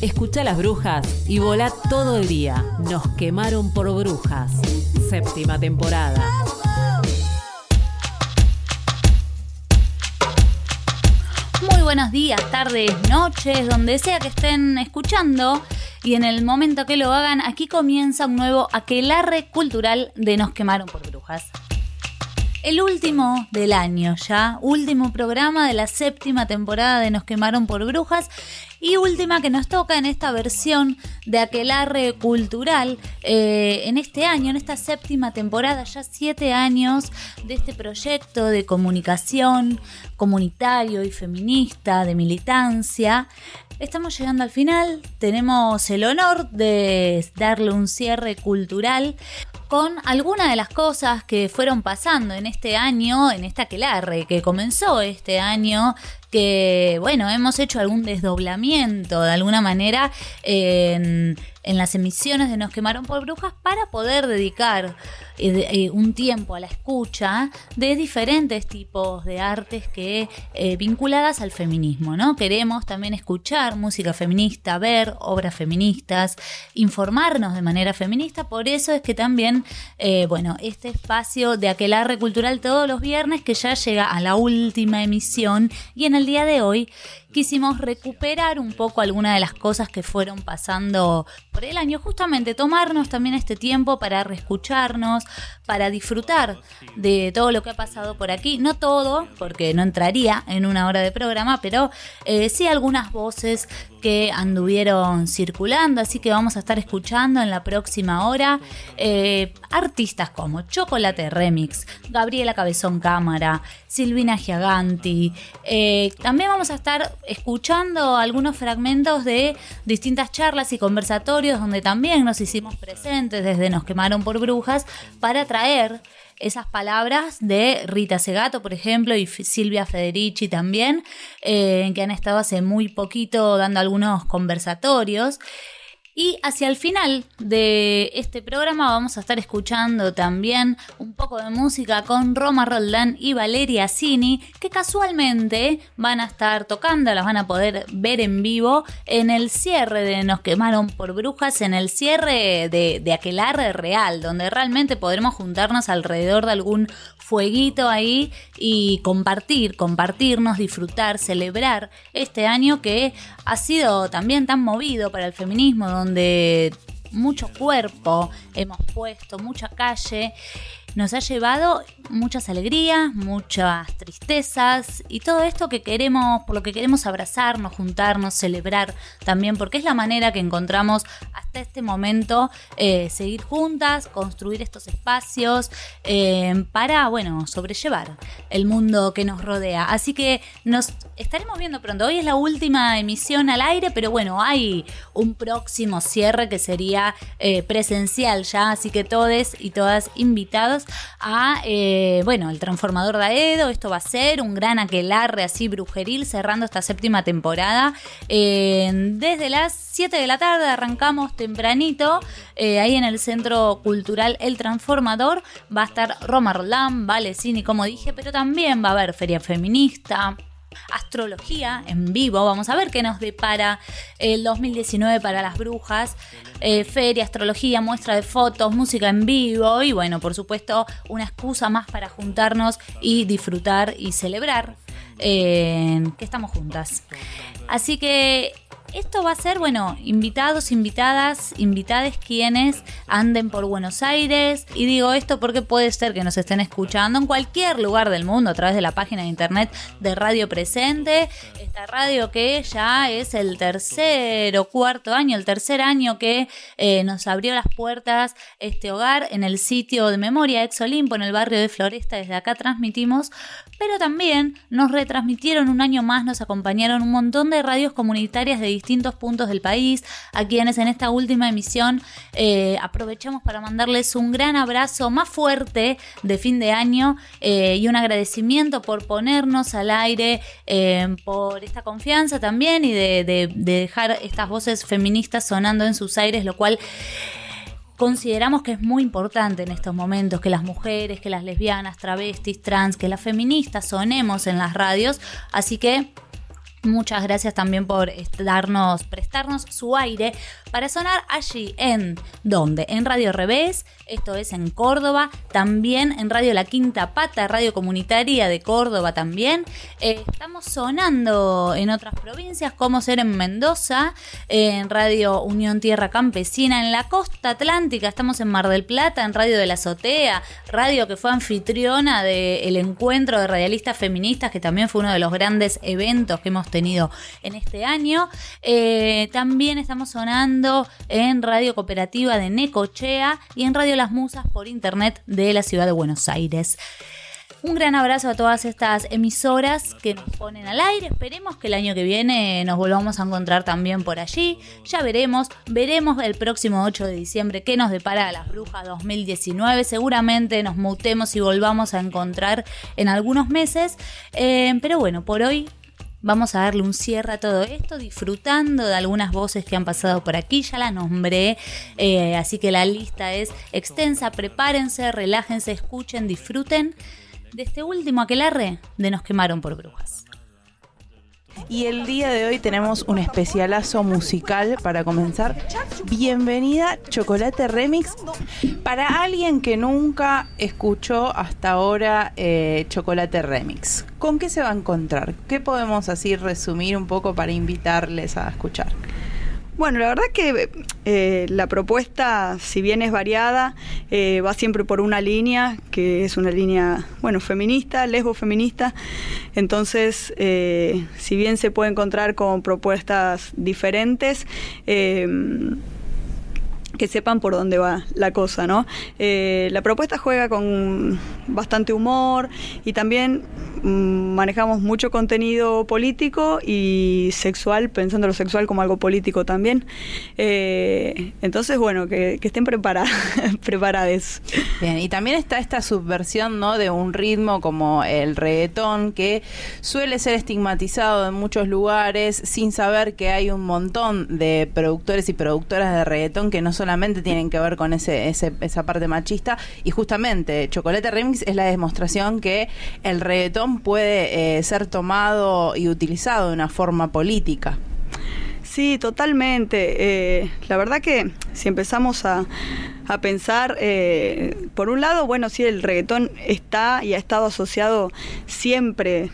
Escucha las brujas y volá todo el día. Nos quemaron por brujas. Séptima temporada. Muy buenos días, tardes, noches, donde sea que estén escuchando. Y en el momento que lo hagan, aquí comienza un nuevo aquelarre cultural de Nos quemaron por brujas. El último del año ya, último programa de la séptima temporada de Nos quemaron por brujas y última que nos toca en esta versión de aquelarre cultural eh, en este año, en esta séptima temporada, ya siete años de este proyecto de comunicación comunitario y feminista, de militancia. Estamos llegando al final, tenemos el honor de darle un cierre cultural con algunas de las cosas que fueron pasando en este año, en esta aquelarre que comenzó este año, que bueno, hemos hecho algún desdoblamiento de alguna manera en, en las emisiones de Nos quemaron por brujas para poder dedicar eh, eh, un tiempo a la escucha de diferentes tipos de artes que eh, vinculadas al feminismo, ¿no? Queremos también escuchar música feminista, ver obras feministas, informarnos de manera feminista, por eso es que también, bueno, este espacio de aquelarre cultural todos los viernes que ya llega a la última emisión y en el día de hoy quisimos recuperar un poco algunas de las cosas que fueron pasando por el año, justamente tomarnos también este tiempo para reescucharnos, para disfrutar de todo lo que ha pasado por aquí, no todo, porque no entraría en una hora de programa, pero eh, sí algunas voces que anduvieron circulando, así que vamos a estar escuchando en la próxima hora eh, artistas como Chocolate Remix, Gabriela Cabezón Cámara, Silvina Giaganti. eh, también vamos a estar escuchando algunos fragmentos de distintas charlas y conversatorios donde también nos hicimos presentes desde Nos quemaron por brujas para traer esas palabras de Rita Segato, por ejemplo, y Silvia Federici también, eh, que han estado hace muy poquito dando algunos conversatorios. Y hacia el final de este programa vamos a estar escuchando también un poco de música con Roma Roldán y Valeria Cini, que casualmente van a estar tocando, las van a poder ver en vivo en el cierre de Nos quemaron por brujas, en el cierre de, de Aquelarre Real, donde realmente podremos juntarnos alrededor de algún fueguito ahí y compartir, compartirnos, disfrutar, celebrar este año que ha sido también tan movido para el feminismo, donde mucho cuerpo hemos puesto, mucha calle, nos ha llevado muchas alegrías, muchas tristezas y todo esto que queremos, por lo que queremos abrazarnos, juntarnos, celebrar también, porque es la manera que encontramos hasta este momento eh, seguir juntas, construir estos espacios eh, para, bueno, sobrellevar el mundo que nos rodea. Así que nos estaremos viendo pronto. Hoy es la última emisión al aire, pero bueno, hay un próximo cierre que sería eh, presencial ya, así que todos y todas invitados a, eh, bueno, el transformador de Aedo. Esto va a ser un gran aquelarre así brujeril cerrando esta séptima temporada. Eh, desde las 7 de la tarde arrancamos tempranito, eh, ahí en el Centro Cultural El Transformador. Va a estar Roma Roland, Vale Cine, como dije, pero también va a haber feria feminista astrología en vivo. Vamos a ver qué nos depara el 2019 para las brujas. Eh, feria, astrología, muestra de fotos, música en vivo y bueno, por supuesto, una excusa más para juntarnos y disfrutar y celebrar eh, que estamos juntas. Así que esto va a ser, bueno, invitados, invitadas, invitades quienes anden por Buenos Aires. Y digo esto porque puede ser que nos estén escuchando en cualquier lugar del mundo a través de la página de internet de Radio Presente. Esta radio que ya es el tercer o cuarto año, el tercer año que eh, nos abrió las puertas este hogar en el sitio de memoria Ex Olimpo, en el barrio de Floresta. Desde acá transmitimos pero también nos retransmitieron un año más, nos acompañaron un montón de radios comunitarias de distintos puntos del país, a quienes en esta última emisión eh, aprovechamos para mandarles un gran abrazo más fuerte de fin de año eh, y un agradecimiento por ponernos al aire, eh, por esta confianza también y de, de dejar estas voces feministas sonando en sus aires, lo cual consideramos que es muy importante en estos momentos que las mujeres, que las lesbianas, travestis, trans, que las feministas sonemos en las radios. Así que Muchas gracias también por darnos, prestarnos su aire para sonar allí en donde en Radio Revés, esto es en Córdoba, también en Radio La Quinta Pata, Radio Comunitaria de Córdoba también. Eh, estamos sonando en otras provincias como ser en Mendoza, en Radio Unión Tierra Campesina, en la costa atlántica, estamos en Mar del Plata, en Radio de la Azotea, radio que fue anfitriona del encuentro de radialistas feministas, que también fue uno de los grandes eventos que hemos tenido en este año. Eh, también estamos sonando en Radio Cooperativa de Necochea y en Radio Las Musas por internet de la ciudad de Buenos Aires. Un gran abrazo a todas estas emisoras que nos ponen al aire. Esperemos que el año que viene nos volvamos a encontrar también por allí. Ya veremos. Veremos el próximo 8 de diciembre qué nos depara a las brujas 2019. Seguramente nos mutemos y volvamos a encontrar en algunos meses. Eh, pero bueno, por hoy Vamos a darle un cierre a todo esto, disfrutando de algunas voces que han pasado por aquí, ya la nombré, eh, así que la lista es extensa, prepárense, relájense, escuchen, disfruten de este último aquelarre de Nos quemaron por brujas. Y el día de hoy tenemos un especialazo musical para comenzar. Bienvenida Chocolate Remix. Para alguien que nunca escuchó hasta ahora eh, Chocolate Remix, ¿con qué se va a encontrar? ¿Qué podemos así resumir un poco para invitarles a escuchar? Bueno, la verdad que eh, la propuesta, si bien es variada, eh, va siempre por una línea, que es una línea, bueno, feminista, lesbo feminista. Entonces, eh, si bien se puede encontrar con propuestas diferentes, que sepan por dónde va la cosa, ¿no? la propuesta juega con bastante humor y también manejamos mucho contenido político y sexual, pensando lo sexual como algo político también. Eh, entonces, bueno, que, estén preparadas. Bien, y también está esta subversión ¿no? de un ritmo como el reggaetón, que suele ser estigmatizado en muchos lugares sin saber que hay un montón de productores y productoras de reggaetón que no solamente tienen que ver con ese, esa parte machista, y justamente Chocolate Remix es la demostración que el reggaetón puede eh, ser tomado y utilizado de una forma política. Sí, totalmente. Eh, la verdad que si empezamos a, pensar, eh, por un lado, bueno, sí, el reggaetón está y ha estado asociado siempre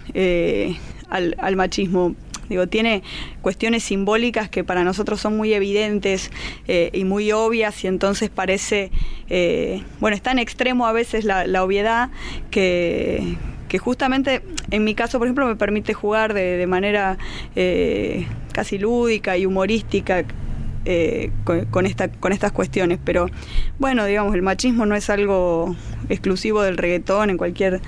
al, al, machismo. Digo, tiene cuestiones simbólicas que para nosotros son muy evidentes y muy obvias y entonces parece, bueno, está en extremo a veces la obviedad que, que justamente en mi caso, por ejemplo, me permite jugar de, manera eh, casi lúdica y humorística eh, con, con estas cuestiones. Pero bueno, digamos, el machismo no es algo exclusivo del reggaetón, en cualquier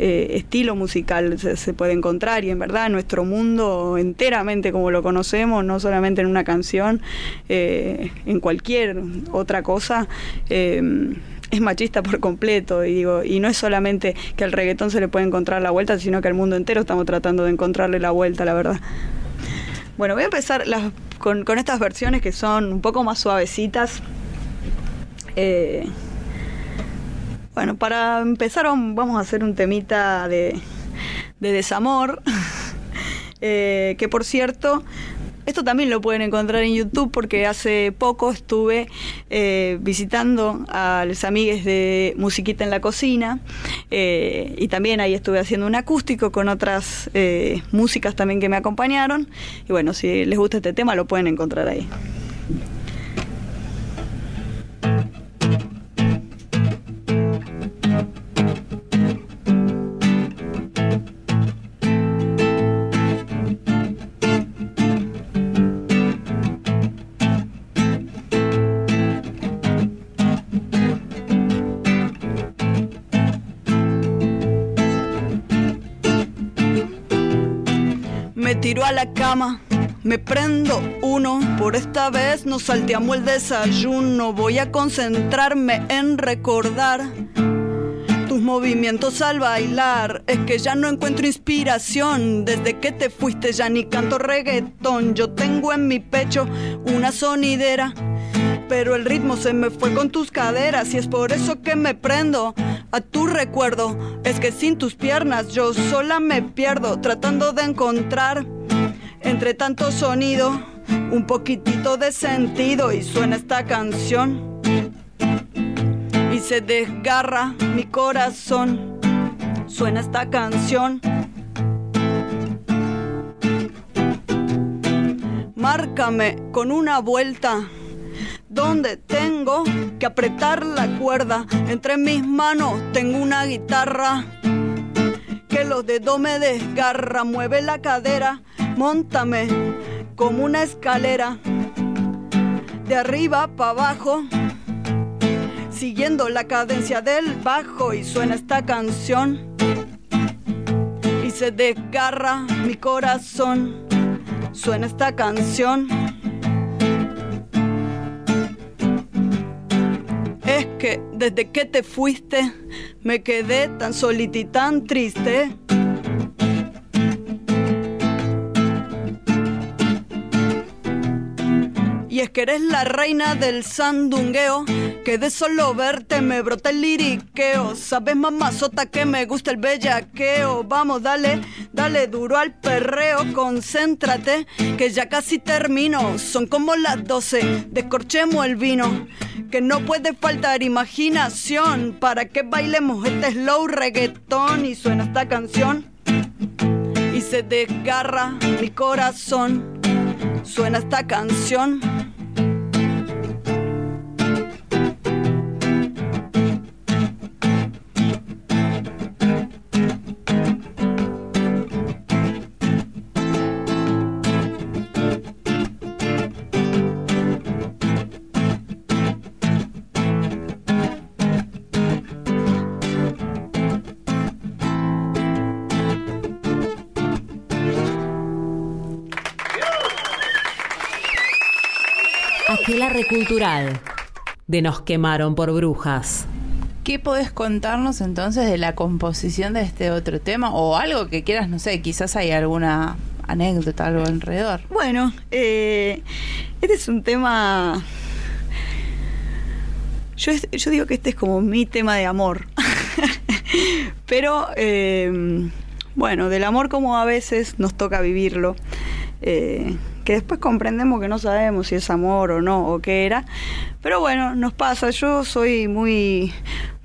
eh, estilo musical se, puede encontrar y en verdad nuestro mundo enteramente como lo conocemos, no solamente en una canción, en cualquier otra cosa es machista por completo y digo y no es solamente que al reggaetón se le puede encontrar la vuelta sino que al mundo entero estamos tratando de encontrarle la vuelta la verdad. Bueno voy a empezar las, con, con estas versiones que son un poco más suavecitas. Eh, bueno para empezar vam- vamos a hacer un temita de, de desamor. Eh, que por cierto esto también lo pueden encontrar en YouTube porque hace poco estuve eh, visitando a los amigues de Musiquita en la Cocina eh, y también ahí estuve haciendo un acústico con otras eh, músicas también que me acompañaron. Y bueno, si les gusta este tema lo pueden encontrar ahí. Tiro a la cama, me prendo uno. Por esta vez no salteamos el desayuno. Voy a concentrarme en recordar tus movimientos al bailar. Es que ya no encuentro inspiración. Desde que te fuiste ya ni canto reggaetón. Yo tengo en mi pecho una sonidera. Pero el ritmo se me fue con tus caderas y es por eso que me prendo a tu recuerdo. Es que sin tus piernas yo sola me pierdo tratando de encontrar entre tanto sonido un poquitito de sentido y suena esta canción y se desgarra mi corazón. Suena esta canción. Márcame con una vuelta donde tengo que apretar la cuerda. Entre mis manos tengo una guitarra que los dedos me desgarra. Mueve la cadera, montame como una escalera. De arriba para abajo, siguiendo la cadencia del bajo y suena esta canción. Y se desgarra mi corazón. Suena esta canción. Que desde que te fuiste me quedé tan solita y tan triste. Y es que eres la reina del sandungueo, que de solo verte me brota el liriqueo. Sabes mamazota que me gusta el bellaqueo. Vamos, dale, dale duro al perreo, concéntrate, que ya casi termino. Son como las 12, descorchemos el vino. Que no puede faltar imaginación para que bailemos este slow reggaetón y suena esta canción. Y se desgarra mi corazón. Suena esta canción. Cultural de Nos quemaron por brujas. ¿Qué podés contarnos entonces de la composición de este otro tema? O algo que quieras, no sé, quizás hay alguna anécdota, algo alrededor. Bueno, eh, este es un tema... Yo, yo digo que este es como mi tema de amor. Pero, eh, bueno, del amor como a veces nos toca vivirlo. eh, que después comprendemos que no sabemos si es amor o no, o qué era. Pero bueno, nos pasa. Yo soy muy,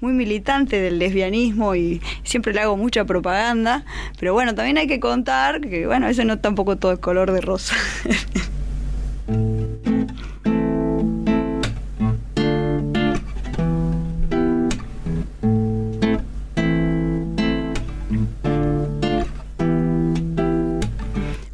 muy militante del lesbianismo y siempre le hago mucha propaganda. Pero bueno, también hay que contar que, bueno, veces no tampoco todo es color de rosa.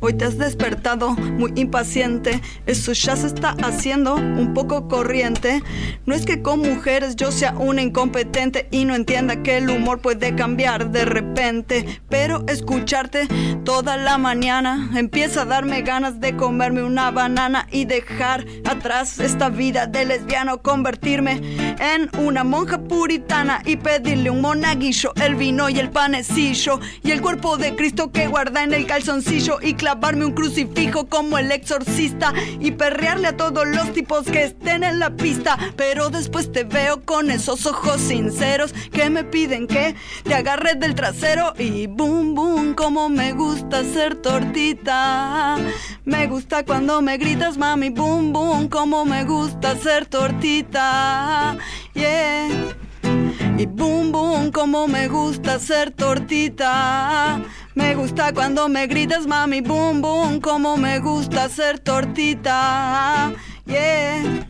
Hoy te has despertado muy impaciente, eso ya se está haciendo un poco corriente. No es que con mujeres yo sea una incompetente y no entienda que el humor puede cambiar de repente, pero escucharte toda la mañana empieza a darme ganas de comerme una banana y dejar atrás esta vida de lesbiano, convertirme en una monja puritana y pedirle un monaguillo, el vino y el panecillo y el cuerpo de Cristo que guarda en el calzoncillo y clavarme un crucifijo como el exorcista y perrearle a todos los tipos que estén en la pista. Pero después te veo con esos ojos sinceros que me piden que te agarres del trasero y boom, boom, como me gusta ser tortita. Me gusta cuando me gritas, mami, boom, boom, como me gusta ser tortita. Yeah. Y boom, boom, como me gusta ser tortita. Me gusta cuando me gritas, mami, boom, boom, como me gusta ser tortita. Yeah.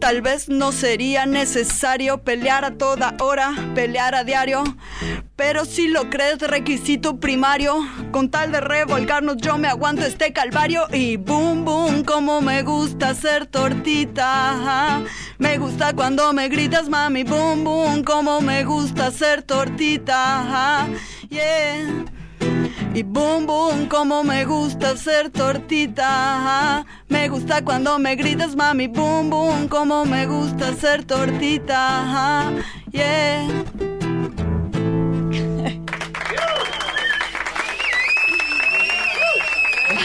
Tal vez no sería necesario pelear a toda hora, pelear a diario. Pero si lo crees, requisito primario. Con tal de revolcarnos, yo me aguanto este calvario. Y boom, boom, como me gusta ser tortita. Me gusta cuando me gritas, mami, boom, boom, como me gusta ser tortita. Yeah. Y boom, boom, como me gusta ser tortita. Me gusta cuando me gritas, mami, boom, boom, como me gusta ser tortita. Yeah.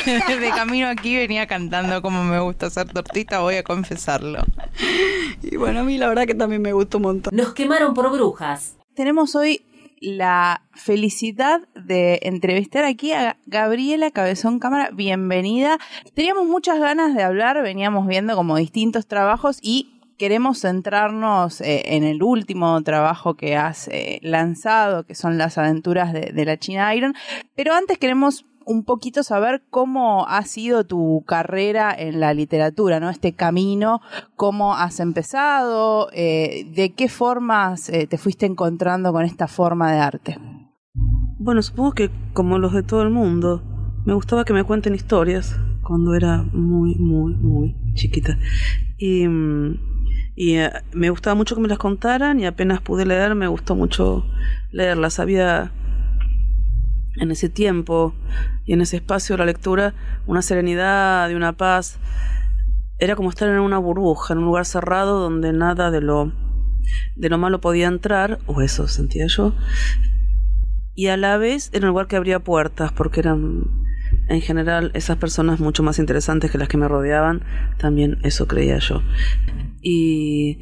de camino aquí venía cantando como me gusta hacer tortita, voy a confesarlo. Y bueno, a mí la verdad que también me gustó un montón. Nos quemaron por brujas. Tenemos hoy la felicidad de entrevistar aquí a Gabriela Cabezón Cámara. Bienvenida. Teníamos muchas ganas de hablar, veníamos viendo como distintos trabajos y queremos centrarnos eh, en el último trabajo que has eh, lanzado, que son las aventuras de, de la China Iron. Pero antes queremos un poquito saber cómo ha sido tu carrera en la literatura, ¿no? Este camino, cómo has empezado, eh, de qué formas eh, te fuiste encontrando con esta forma de arte. Bueno, supongo que como los de todo el mundo, me gustaba que me cuenten historias cuando era muy, muy, muy chiquita. Y, y eh, me gustaba mucho que me las contaran y apenas pude leer, me gustó mucho leerlas. Había en ese tiempo y en ese espacio de la lectura una serenidad y una paz. Era como estar en una burbuja, en un lugar cerrado donde nada de lo de lo malo podía entrar, o eso sentía yo. Y a la vez era un lugar que abría puertas, porque eran en general esas personas mucho más interesantes que las que me rodeaban, también eso creía yo. Y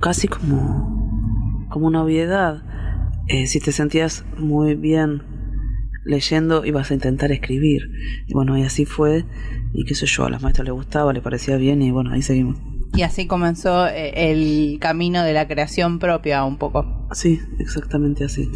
casi como, como una obviedad, eh, si te sentías muy bien leyendo ibas a intentar escribir. Y bueno, y así fue, y qué sé yo, a las maestras les gustaba, les parecía bien, y bueno, ahí seguimos. Y así comenzó eh, el camino de la creación propia un poco. Sí, exactamente así.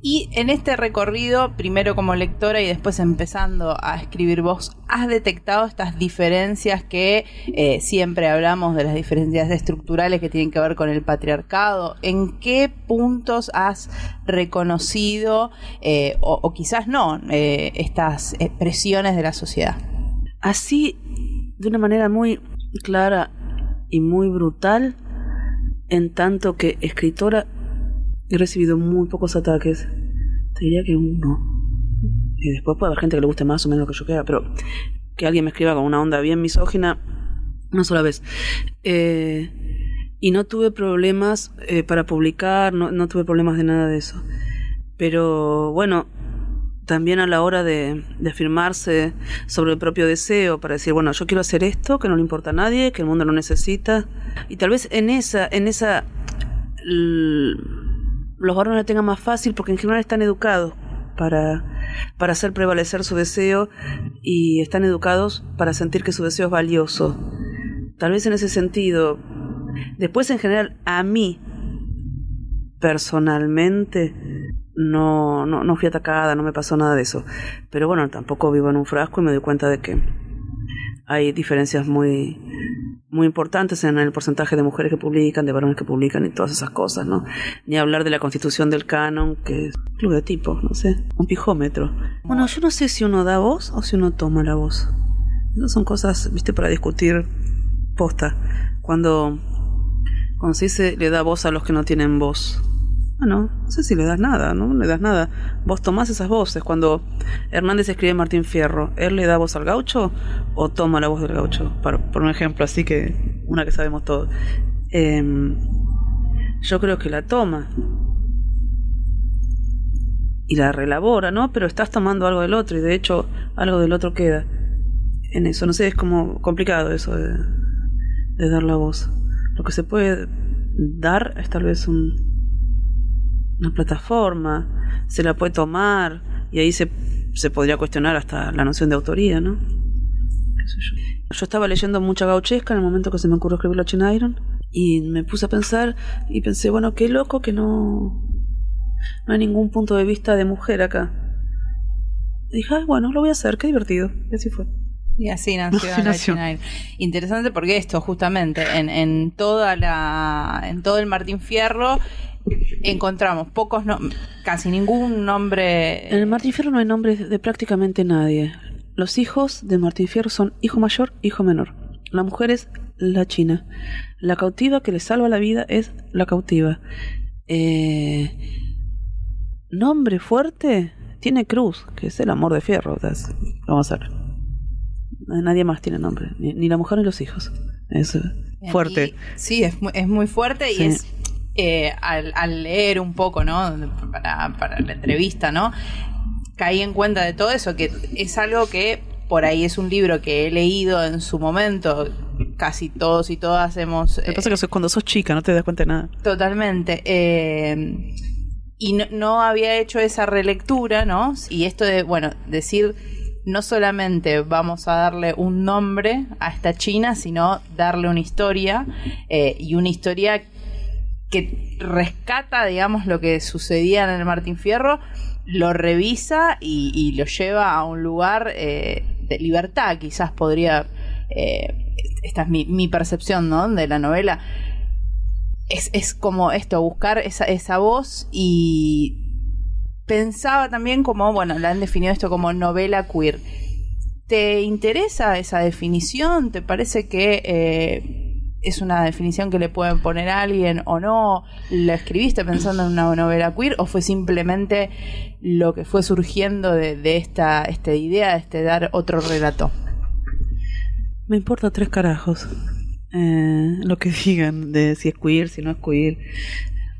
Y en este recorrido, primero como lectora y después empezando a escribir vos, ¿has detectado estas diferencias que eh, siempre hablamos de las diferencias estructurales que tienen que ver con el patriarcado? ¿En qué puntos has reconocido, eh, o, quizás no, eh, estas presiones de la sociedad? Así, de una manera muy clara y muy brutal, en tanto que escritora He recibido muy pocos ataques. Te diría que uno. Y después puede haber gente que le guste más o menos lo que yo quiera, pero que alguien me escriba con una onda bien misógina, una sola vez. Eh, y no tuve problemas eh, para publicar, no, no tuve problemas de nada de eso. Pero bueno, también a la hora de, de, afirmarse sobre el propio deseo, para decir, bueno, yo quiero hacer esto, que no le importa a nadie, que el mundo lo necesita. Y tal vez en esa, en esa los varones la tengan más fácil porque en general están educados para, para hacer prevalecer su deseo y están educados para sentir que su deseo es valioso. Tal vez en ese sentido. Después en general a mí personalmente no, no, no fui atacada, no me pasó nada de eso. Pero bueno, tampoco vivo en un frasco y me doy cuenta de que hay diferencias muy, muy importantes en el porcentaje de mujeres que publican, de varones que publican y todas esas cosas, ¿no? Ni hablar de la constitución del canon, que es club de tipos, no sé, un pijómetro. Bueno, yo no sé si uno da voz o si uno toma la voz. Esas son cosas, viste, para discutir posta. Cuando, cuando se dice le da voz a los que no tienen voz. Bueno, no sé si le das nada, ¿no? Le das nada. Vos tomás esas voces. Cuando Hernández escribe Martín Fierro, ¿él le da voz al gaucho o toma la voz del gaucho? Para, por un ejemplo, así que una que sabemos todos. Em, yo creo que la toma y la relabora, ¿no? Pero estás tomando algo del otro y de hecho algo del otro queda en eso. No sé, es como complicado eso de dar la voz. Lo que se puede dar es tal vez un, una plataforma, se la puede tomar y ahí se, se podría cuestionar hasta la noción de autoría, ¿no? ¿Qué sé yo? yo estaba leyendo mucha gauchesca en el momento que se me ocurrió escribir la China Iron y me puse a pensar y pensé, bueno, qué loco que no no hay ningún punto de vista de mujer acá. Y dije, Ay, bueno, lo voy a hacer, qué divertido. Y así fue. Y así nació, la nació. Interesante porque esto, justamente, en, en toda la, en todo el Martín Fierro encontramos pocos, no, casi ningún nombre. En el Martín Fierro no hay nombres de prácticamente nadie. Los hijos de Martín Fierro son hijo mayor, hijo menor. La mujer es la china. La cautiva que le salva la vida es la cautiva. Eh, nombre fuerte tiene Cruz, que es el amor de Fierro. Vamos a ver. Nadie más tiene nombre, ni, ni la mujer ni los hijos. Es eh, fuerte. sí, es, es muy fuerte y Sí. es eh, al, al leer un poco, ¿no? Para, para la entrevista, ¿no? Caí en cuenta de todo eso, que es algo que por ahí es un libro que he leído en su momento. Casi todos y todas hemos. Lo que eh, pasa es que cuando sos chica no te das cuenta de nada. Totalmente. eh, y no, no había hecho esa relectura, ¿no? Y esto de, bueno, decir, no solamente vamos a darle un nombre a esta China, sino darle una historia, eh, y una historia que rescata, digamos, lo que sucedía en el Martín Fierro, lo revisa y, lo lleva a un lugar eh, de libertad, quizás podría... eh, esta es mi, mi percepción, ¿no? De la novela es, es como esto, buscar esa, esa voz y pensaba también como, bueno, la han definido esto como novela queer. ¿Te interesa esa definición? ¿Te parece que eh, es una definición que le pueden poner a alguien o no? ¿La escribiste pensando en una novela queer o fue simplemente lo que fue surgiendo de, esta, esta idea de este dar otro relato? Me importa tres carajos. Eh, lo que digan de si es queer, si no es queer.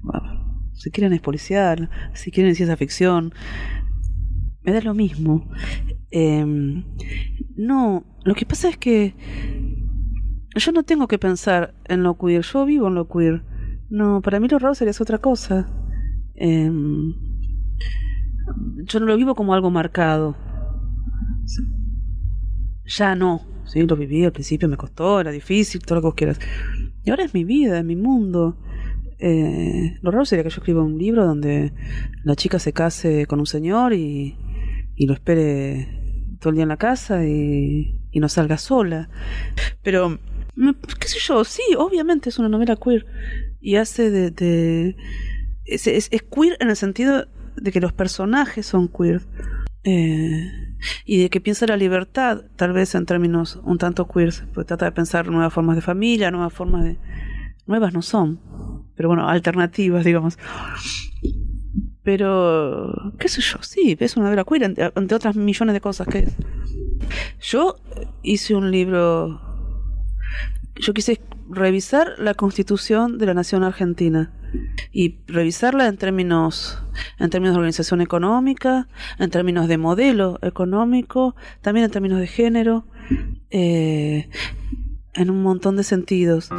Bueno, si quieren es policial, si quieren ciencia ficción. Me da lo mismo. Eh, no, lo que pasa es que yo no tengo que pensar en lo queer, yo vivo en lo queer. No, para mí lo raro sería otra cosa. Eh, yo no lo vivo como algo marcado. Ya no. Sí, lo viví al principio, me costó, era difícil, todo lo que vos quieras. Y ahora es mi vida, es mi mundo. Eh, lo raro sería que yo escriba un libro donde la chica se case con un señor y, y lo espere todo el día en la casa y, y no salga sola. Pero, qué sé yo, sí, obviamente es una novela queer. Y hace de... de- es, queer en el sentido de que los personajes son queer. Eh, y de que piensa la libertad, tal vez en términos un tanto queers, pues trata de pensar nuevas formas de familia, nuevas formas de... Nuevas no son, pero bueno, alternativas, digamos. Pero, qué sé yo, sí, es una novela queer, entre, entre otras millones de cosas que es. Yo hice un libro, yo quise revisar la constitución de la nación argentina y revisarla en términos en términos de organización económica, en términos de modelo económico, también en términos de género, eh, en un montón de sentidos.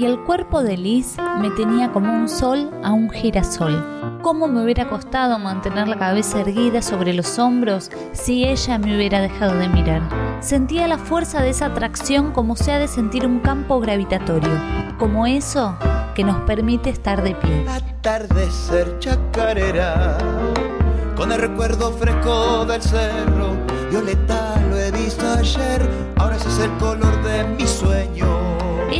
Y el cuerpo de Liz me tenía como un sol a un girasol. ¿Cómo me hubiera costado mantener la cabeza erguida sobre los hombros si ella me hubiera dejado de mirar? Sentía la fuerza de esa atracción como se ha de sentir un campo gravitatorio, como eso que nos permite estar de pie. Atardecer chacarera, con el recuerdo fresco del cerro, violeta lo he visto ayer, ahora ese es el color de mi sueño.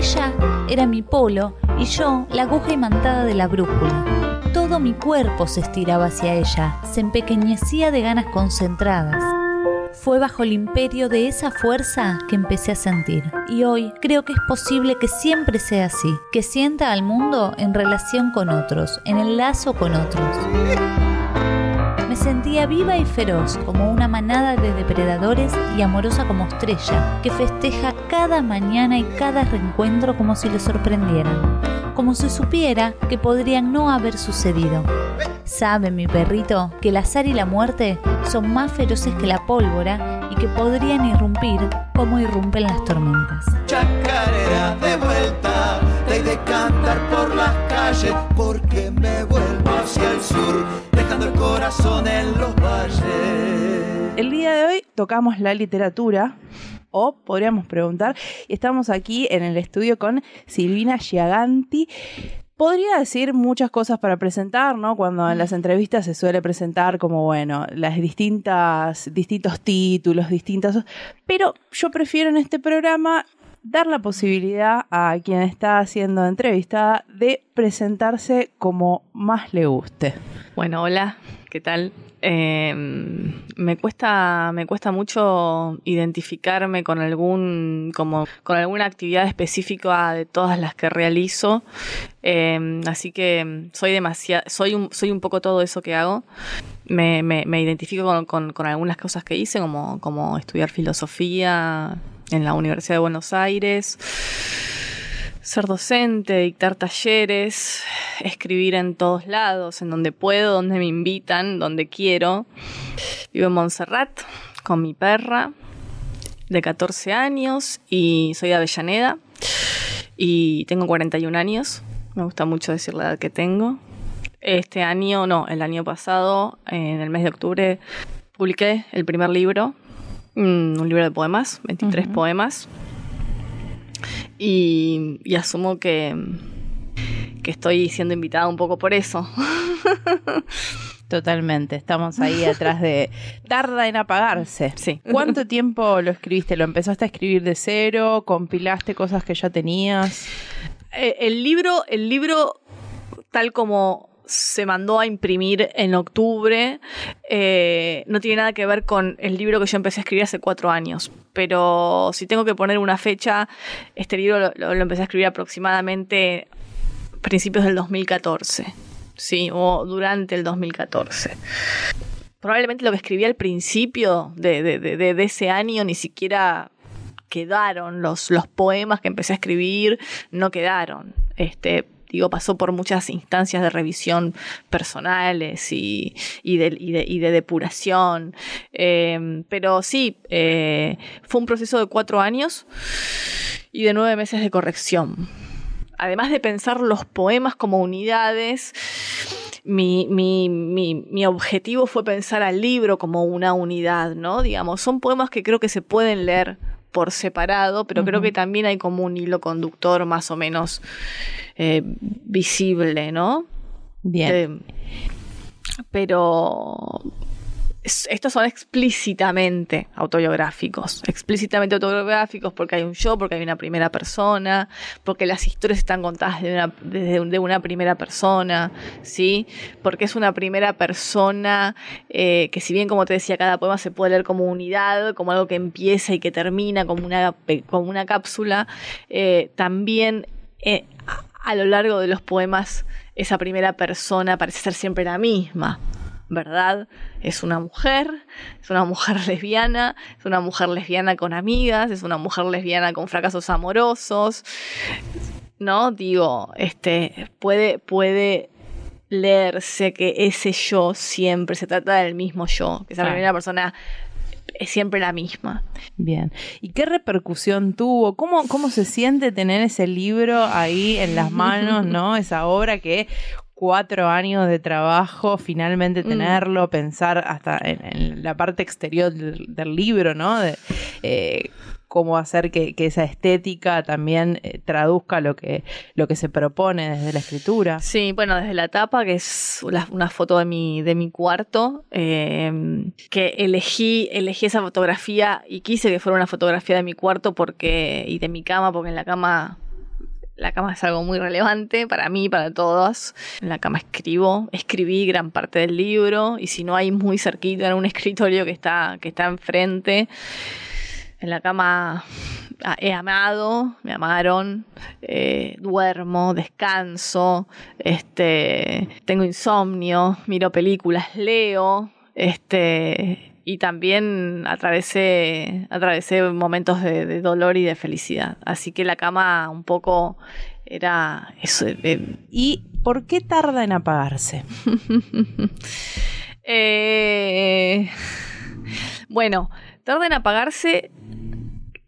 Ella era mi polo y yo la aguja imantada de la brújula. Todo mi cuerpo se estiraba hacia ella, se empequeñecía de ganas concentradas. Fue bajo el imperio de esa fuerza que empecé a sentir. Y hoy creo que es posible que siempre sea así, que sienta al mundo en relación con otros, en el lazo con otros. Sentía viva y feroz como una manada de depredadores y amorosa como estrella, que festeja cada mañana y cada reencuentro como si le sorprendieran, como si supiera que podrían no haber sucedido. Sabe mi perrito que el azar y la muerte son más feroces que la pólvora y que podrían irrumpir como irrumpen las tormentas. Chacarera de vuelta, de, de cantar por las calles, porque me vuelvo hacia el sur, el corazón en los valles. El día de hoy tocamos la literatura, o podríamos preguntar, y estamos aquí en el estudio con Silvina Giaganti. Podría decir muchas cosas para presentar, ¿no? Cuando en las entrevistas se suele presentar como, bueno, las distintas, distintos títulos, distintas... Pero yo prefiero en este programa dar la posibilidad a quien está haciendo entrevista de presentarse como más le guste. Bueno, hola, ¿qué tal? Eh, me cuesta me cuesta mucho identificarme con algún como con alguna actividad específica de todas las que realizo Eh, así que soy demasiado soy un soy un poco todo eso que hago me, me, me identifico con, con, con algunas cosas que hice como como estudiar filosofía en la Universidad de Buenos Aires ser docente, dictar talleres, escribir en todos lados, en donde puedo, donde me invitan, donde quiero. Vivo en Montserrat con mi perra de 14 años y soy de Avellaneda y tengo 41 años. Me gusta mucho decir la edad que tengo. Este año, no, el año pasado, en el mes de octubre, publiqué el primer libro, mm, un libro de poemas, 23 poemas y, y asumo que, que estoy siendo invitada un poco por eso. Totalmente, estamos ahí atrás de... Tarda en apagarse. Sí. ¿Cuánto tiempo lo escribiste? ¿Lo empezaste a escribir de cero? ¿Compilaste cosas que ya tenías? Eh, el libro, el libro, tal como se mandó a imprimir en octubre, eh, no tiene nada que ver con el libro que yo empecé a escribir hace cuatro años. Pero si tengo que poner una fecha, este libro lo, empecé a escribir aproximadamente principios del 2014. Sí, o durante el 2014. Probablemente lo que escribí al principio de, de- de- de- de ese año ni siquiera quedaron. Los, los poemas que empecé a escribir no quedaron. Este, digo, pasó por muchas instancias de revisión personales y, y, de, y de- y de depuración. Eh, pero sí, eh, fue un proceso de cuatro años y de nueve meses de corrección. Además de pensar los poemas como unidades, mi, mi, mi, mi objetivo fue pensar al libro como una unidad, ¿no? Digamos, son poemas que creo que se pueden leer por separado, pero creo que también hay como un hilo conductor más o menos eh, visible, ¿no? Bien. Eh, pero estos son explícitamente autobiográficos, explícitamente autobiográficos porque hay un yo, porque hay una primera persona, porque las historias están contadas desde un- de una primera persona, ¿sí? Porque es una primera persona eh, que si bien, como te decía, cada poema se puede leer como unidad, como algo que empieza y que termina como una, como una cápsula, eh, también eh, a lo largo de los poemas esa primera persona parece ser siempre la misma. ¿Verdad? Es una mujer, es una mujer lesbiana, es una mujer lesbiana con amigas, es una mujer lesbiana con fracasos amorosos, ¿no? Digo, este, puede, puede leerse que ese yo siempre se trata del mismo yo, que esa Claro. primera persona es siempre la misma. Bien. ¿Y qué repercusión tuvo? ¿Cómo, ¿Cómo se siente tener ese libro ahí en las manos, ¿no? Esa obra que cuatro años de trabajo, finalmente tenerlo, pensar hasta en, en la parte exterior del, del libro, ¿no? De, eh, cómo hacer que, que esa estética también eh, traduzca lo que, lo que se propone desde la escritura. Sí, bueno, desde la tapa, que es una foto de mi, de mi cuarto, eh, que elegí, elegí esa fotografía y quise que fuera una fotografía de mi cuarto porque, y de mi cama, porque en la cama La cama es algo muy relevante para mí, para todos. En la cama escribo, escribí gran parte del libro y si no hay muy cerquita en un escritorio que está, que está enfrente. En la cama ah, he amado, me amaron, eh, duermo, descanso, este, tengo insomnio, miro películas, leo, este, y también atravesé, atravesé momentos de, de dolor y de felicidad. Así que la cama un poco era eso. eh, ¿Y por qué tarda en apagarse? Eh, bueno, tarda en apagarse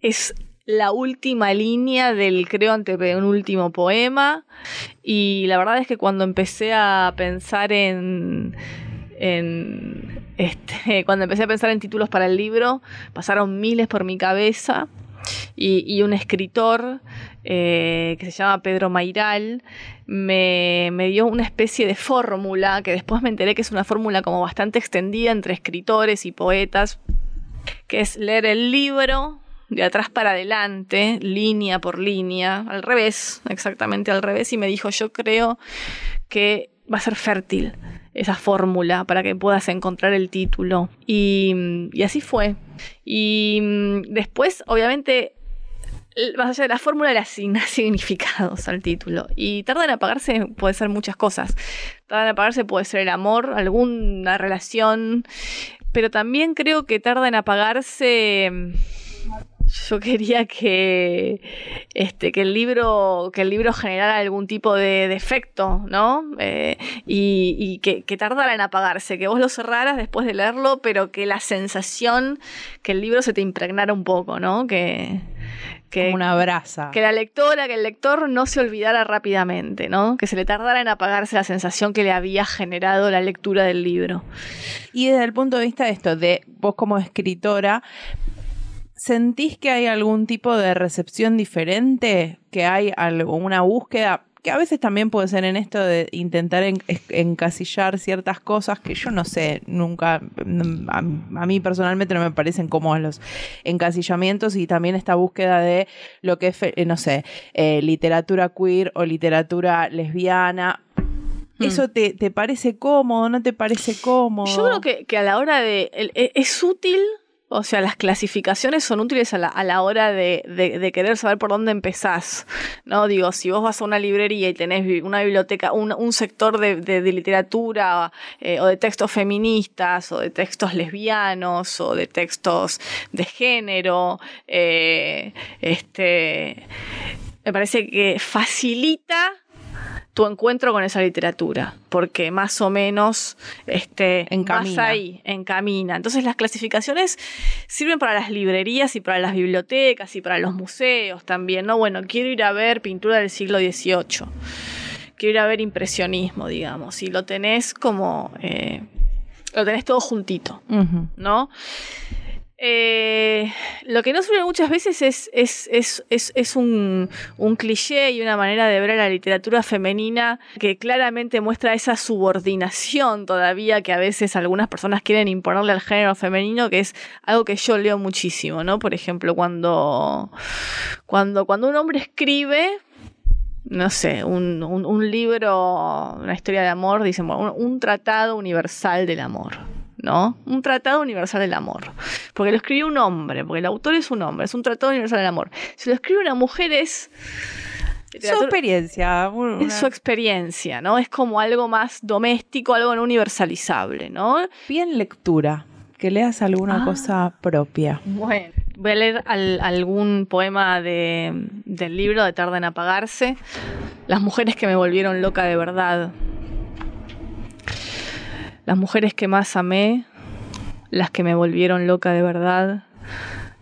es la última línea del, creo, antepenúltimo poema. Y la verdad es que cuando empecé a pensar en. en este, cuando empecé a pensar en títulos para el libro, pasaron miles por mi cabeza. Y, un escritor eh, que se llama Pedro Mairal me, me dio una especie de fórmula que después me enteré que es una fórmula como bastante extendida entre escritores y poetas, que es leer el libro de atrás para adelante, línea por línea, al revés, exactamente al revés, y me dijo, yo creo que va a ser fértil esa fórmula para que puedas encontrar el título. Y, y así fue. Y mm, después, obviamente, más allá de la fórmula, le asigna significados al título. Y tarda en apagarse puede ser muchas cosas. Tarda en apagarse puede ser el amor, alguna relación, pero también creo que tarda en apagarse... Yo quería que, este, que el libro, que el libro generara algún tipo de, de efecto, ¿no? Eh, y y que, que tardara en apagarse, que vos lo cerraras después de leerlo, pero que la sensación, que el libro se te impregnara un poco, ¿no? Que, que Como una brasa. que la lectora, que el lector no se olvidara rápidamente, ¿no? Que se le tardara en apagarse la sensación que le había generado la lectura del libro. Y desde el punto de vista de esto, de vos como escritora, ¿sentís que hay algún tipo de recepción diferente? ¿Que hay alguna búsqueda? Que a veces también puede ser en esto de intentar en- encasillar ciertas cosas que yo no sé, nunca, a, a mí personalmente no me parecen cómodos los encasillamientos y también esta búsqueda de lo que es, eh, no sé, eh, literatura queer o literatura lesbiana. ¿Eso te, te parece cómodo? ¿No te parece cómodo? Yo creo que, que a la hora de... el- e- es útil, o sea, las clasificaciones son útiles a la, a la hora de, de- querer saber por dónde empezás. ¿no? Digo, si vos vas a una librería y tenés una biblioteca, un, un sector de, de- de literatura eh, o de textos feministas o de textos lesbianos o de textos de género, eh, este, me parece que facilita tu encuentro con esa literatura, porque más o menos este, Encamina. vas ahí, encamina. Entonces las clasificaciones sirven para las librerías y para las bibliotecas y para los museos también, ¿no? Bueno, quiero ir a ver pintura del siglo XVIII, quiero ir a ver impresionismo, digamos, y lo tenés como... eh, lo tenés todo juntito. ¿no? Eh, lo que no suele muchas veces es, es, es, es, un, un cliché y una manera de ver a la literatura femenina que claramente muestra esa subordinación todavía que a veces algunas personas quieren imponerle al género femenino, que es algo que yo leo muchísimo, ¿no? Por ejemplo, cuando, cuando, cuando un hombre escribe, no sé, un, un, un libro, una historia de amor, dicen, bueno, un tratado universal del amor. ¿No? Un tratado universal del amor. Porque lo escribió un hombre, porque el autor es un hombre, es un tratado universal del amor. Si lo escribe una mujer es. Su experiencia. una- Es su experiencia, ¿no? Es como algo más doméstico, algo no universalizable, ¿no? Bien lectura. Que leas alguna Ah. cosa propia. Bueno, voy a leer al- algún poema de- del libro de Tarda en apagarse. Las mujeres que me volvieron loca de verdad. Las mujeres que más amé, las que me volvieron loca de verdad.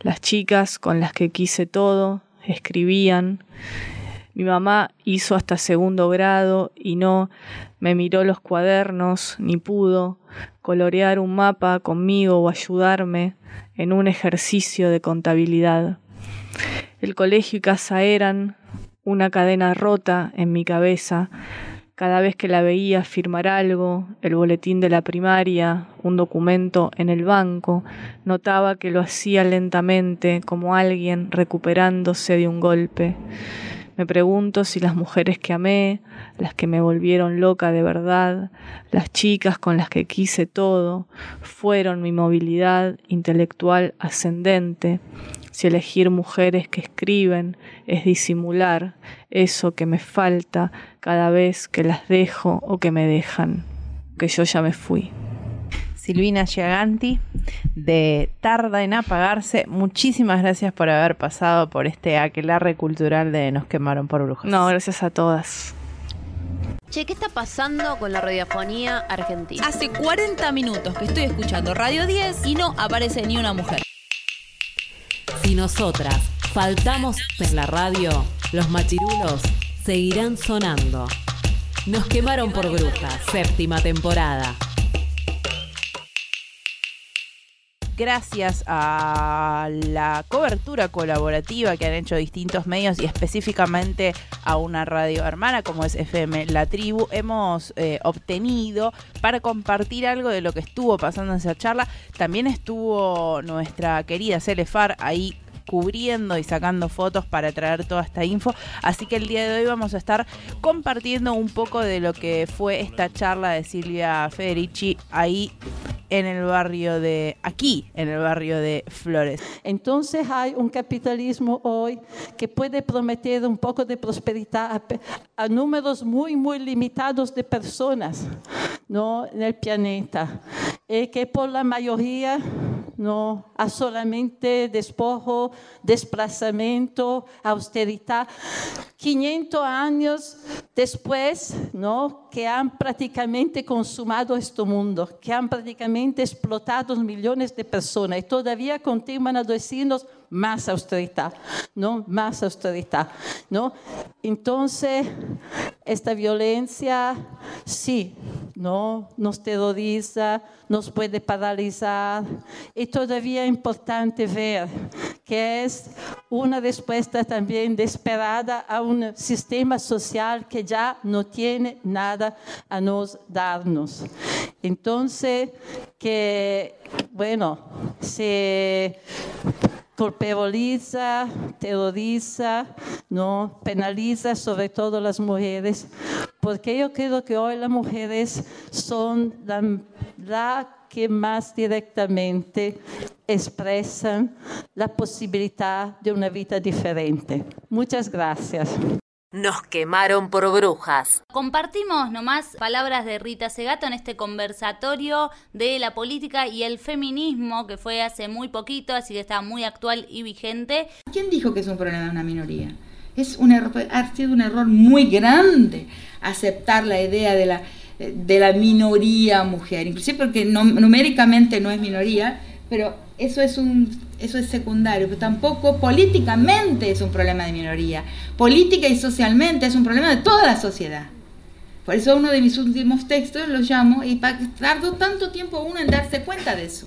Las chicas con las que quise todo, escribían. Mi mamá hizo hasta segundo grado y no me miró los cuadernos ni pudo colorear un mapa conmigo o ayudarme en un ejercicio de contabilidad. El colegio y casa eran una cadena rota en mi cabeza. Cada vez que la veía firmar algo, el boletín de la primaria, un documento en el banco, notaba que lo hacía lentamente como alguien recuperándose de un golpe. Me pregunto si las mujeres que amé, las que me volvieron loca de verdad, las chicas con las que quise todo, fueron mi movilidad intelectual ascendente, si elegir mujeres que escriben es disimular eso que me falta cada vez que las dejo o que me dejan, que yo ya me fui. Silvina Giaganti de Tarda en Apagarse. Muchísimas gracias por haber pasado por este aquelarre cultural de Nos quemaron por brujas. No, gracias a todas. Che, ¿qué está pasando con la radiofonía argentina? Hace 40 minutos que estoy escuchando Radio 10 y no aparece ni una mujer. Si nosotras faltamos en la radio, los machirulos seguirán sonando. Nos quemaron por brujas, séptima temporada. Gracias a la cobertura colaborativa que han hecho distintos medios y específicamente a una radio hermana como es FM La Tribu, hemos eh, obtenido para compartir algo de lo que estuvo pasando en esa charla. También estuvo nuestra querida Celefar ahí cubriendo y sacando fotos para traer toda esta info. Así que el día de hoy vamos a estar compartiendo un poco de lo que fue esta charla de Silvia Federici ahí en el barrio de, aquí, en el barrio de Flores. Entonces hay un capitalismo hoy que puede prometer un poco de prosperidad a, a números muy, muy limitados de personas ¿no? en el planeta, y que por la mayoría no a solamente despojo, desplazamiento, austeridad. 500 años después, ¿no? que han prácticamente consumado este mundo, que han prácticamente explotado millones de personas y todavía continúan a más austeridad, ¿no? Más austeridad, ¿no? Entonces, esta violencia, sí, ¿no? Nos terroriza, nos puede paralizar y todavía es importante ver que es una respuesta también desesperada a un sistema social que ya no tiene nada a nos darnos. Entonces, que, bueno, se culpabiliza, terroriza, no penaliza sobre todo las mujeres, porque yo creo que hoy las mujeres son la, la que más directamente expresan la posibilidad de una vida diferente. Muchas gracias. Nos quemaron por brujas. Compartimos nomás palabras de Rita Segato en este conversatorio de la política y el feminismo que fue hace muy poquito, así que está muy actual y vigente. ¿Quién dijo que es un problema de una minoría? Es un error, ha sido un error muy grande aceptar la idea de la, de la minoría mujer, inclusive porque numéricamente no es minoría, pero eso es un eso es secundario, pero tampoco políticamente es un problema de minoría. Política y socialmente es un problema de toda la sociedad. Por eso uno de mis últimos textos lo llamo, y tardó tanto tiempo uno en darse cuenta de eso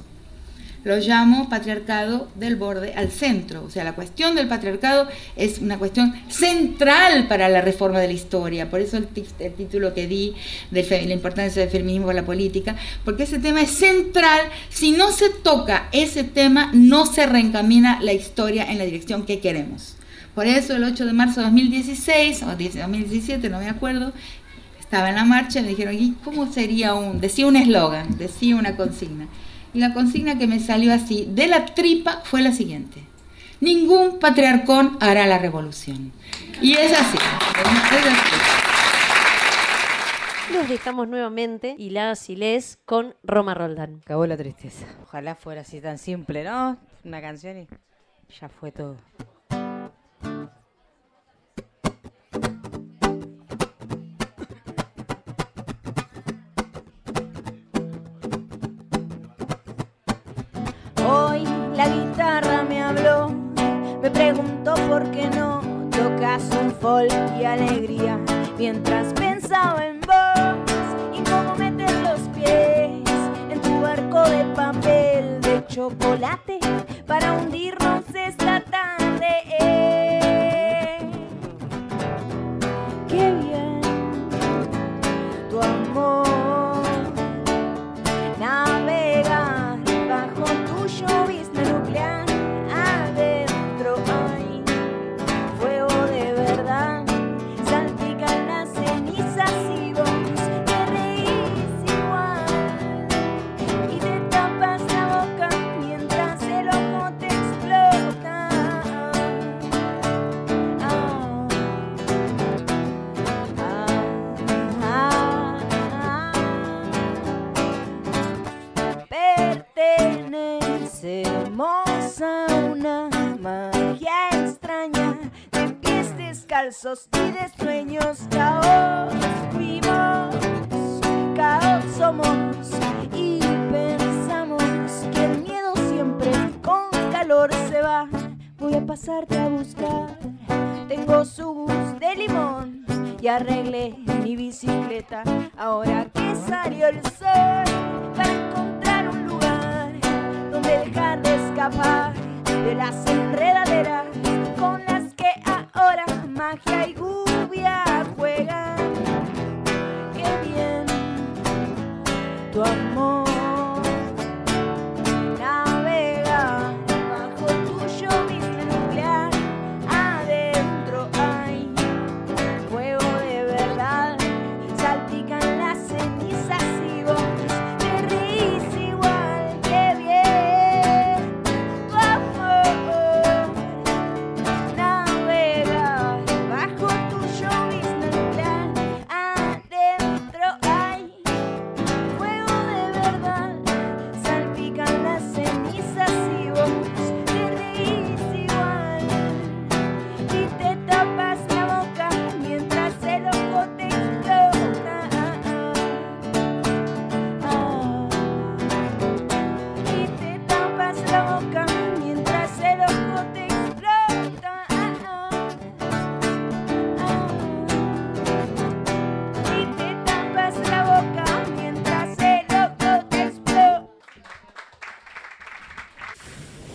lo llamo patriarcado del borde al centro. O sea, la cuestión del patriarcado es una cuestión central para la reforma de la historia. Por eso el, título que di de la importancia del feminismo en la política, porque ese tema es central. Si no se toca ese tema, no se reencamina la historia en la dirección que queremos. Por eso el 8 de marzo de 2016 o 2017, no me acuerdo, estaba en la marcha y me dijeron, ¿y cómo sería un? Decía un eslogan, decía una consigna y la consigna que me salió así de la tripa fue la siguiente. Ningún patriarcón hará la revolución. Y es así. Nos dejamos nuevamente y las y les con Roma Roldán. Acabó la tristeza. Ojalá fuera así tan simple, ¿no? Una canción y ya fue todo. Pregunto por qué no tocas un folk y alegría mientras pensaba en vos y cómo meter los pies en tu barco de papel de chocolate para hundirnos descalzos y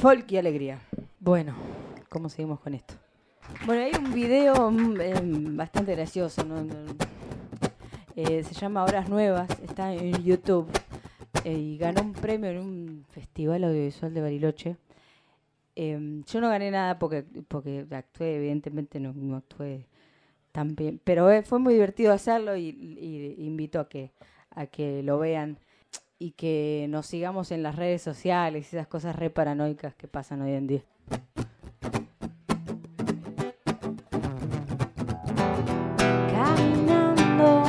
Folk alegría. Bueno, ¿cómo seguimos con esto? Bueno, hay un video mm, em, bastante gracioso, ¿no? Eh, se llama Horas Nuevas, está en YouTube eh, y ganó un premio en un festival audiovisual de Bariloche. Em, yo no gané nada porque, porque actué, evidentemente no, no actué tan bien, pero eh, fue muy divertido hacerlo y, y invito a que, a que lo vean y que nos sigamos en las redes sociales esas cosas re paranoicas que pasan hoy en día. Caminando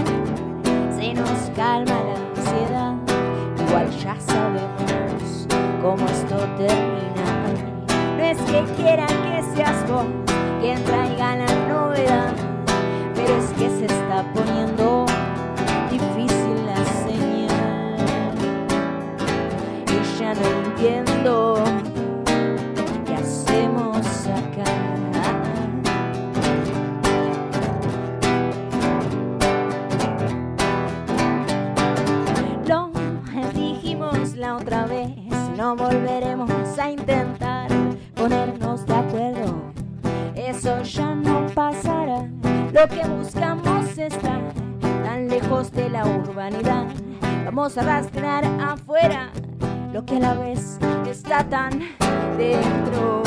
se nos calma la ansiedad. Igual ya sabemos cómo esto termina. No es que quieran que seas vos quien traiga la novedad, pero es que se está poniendo qué hacemos acá. Lo dijimos la otra vez, no volveremos a intentar ponernos de acuerdo. Eso ya no pasará. Lo que buscamos está tan lejos de la urbanidad. Vamos a rastrear afuera lo que a la vez está tan dentro